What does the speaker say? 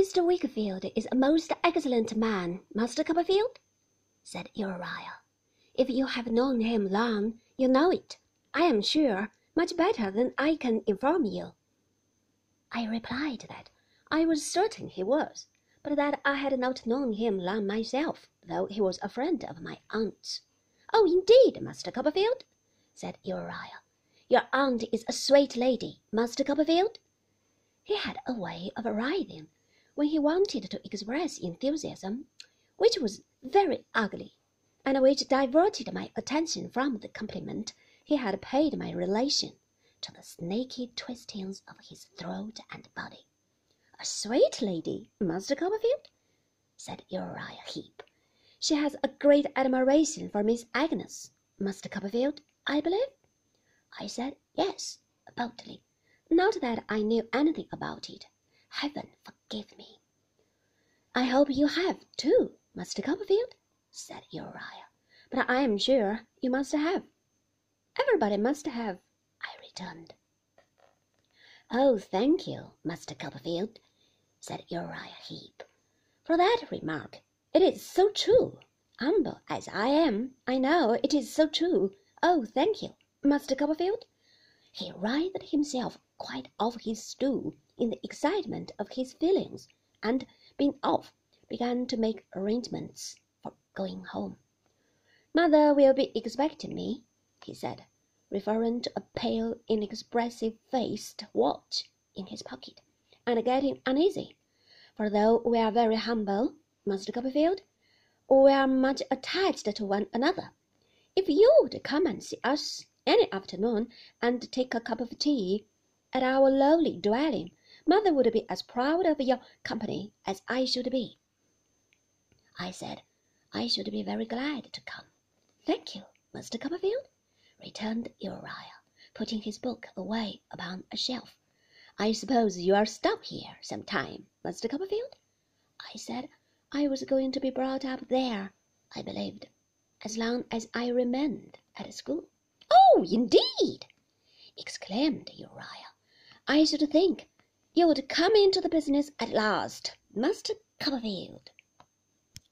Mr. Wickfield is a most excellent man, Master Copperfield, said Uriah. If you have known him long, you know it, I am sure, much better than I can inform you. I replied that I was certain he was, but that I had not known him long myself, though he was a friend of my aunt's. Oh, indeed, Master Copperfield, said Uriah. Your aunt is a sweet lady, Master Copperfield. He had a way of writhing when he wanted to express enthusiasm, which was very ugly, and which diverted my attention from the compliment he had paid my relation to the snaky twistings of his throat and body. A sweet lady, Master Copperfield? said Uriah Heep. She has a great admiration for Miss Agnes, Master Copperfield, I believe? I said yes, boldly. Not that I knew anything about it. Heaven forgive me. I hope you have, too, Master Copperfield, said Uriah. But I am sure you must have. Everybody must have, I returned. Oh, thank you, Master Copperfield, said Uriah Heep, for that remark. It is so true. Humble as I am, I know it is so true. Oh, thank you, Master Copperfield. He writhed himself quite off his stool in the excitement of his feelings, and, being off, began to make arrangements for going home. Mother will be expecting me, he said, referring to a pale, inexpressive faced watch in his pocket, and getting uneasy, for though we are very humble, Master Copperfield, we are much attached to one another. If you would come and see us any afternoon and take a cup of tea at our lowly dwelling, mother would be as proud of your company as I should be. I said I should be very glad to come. Thank you, Mr. Copperfield, returned Uriah, putting his book away upon a shelf. I suppose you'll stop here some time, Mr. Copperfield? I said I was going to be brought up there, I believed, as long as I remained at school. Oh, indeed! exclaimed Uriah. I should think you would come into the business at last, Master Copperfield.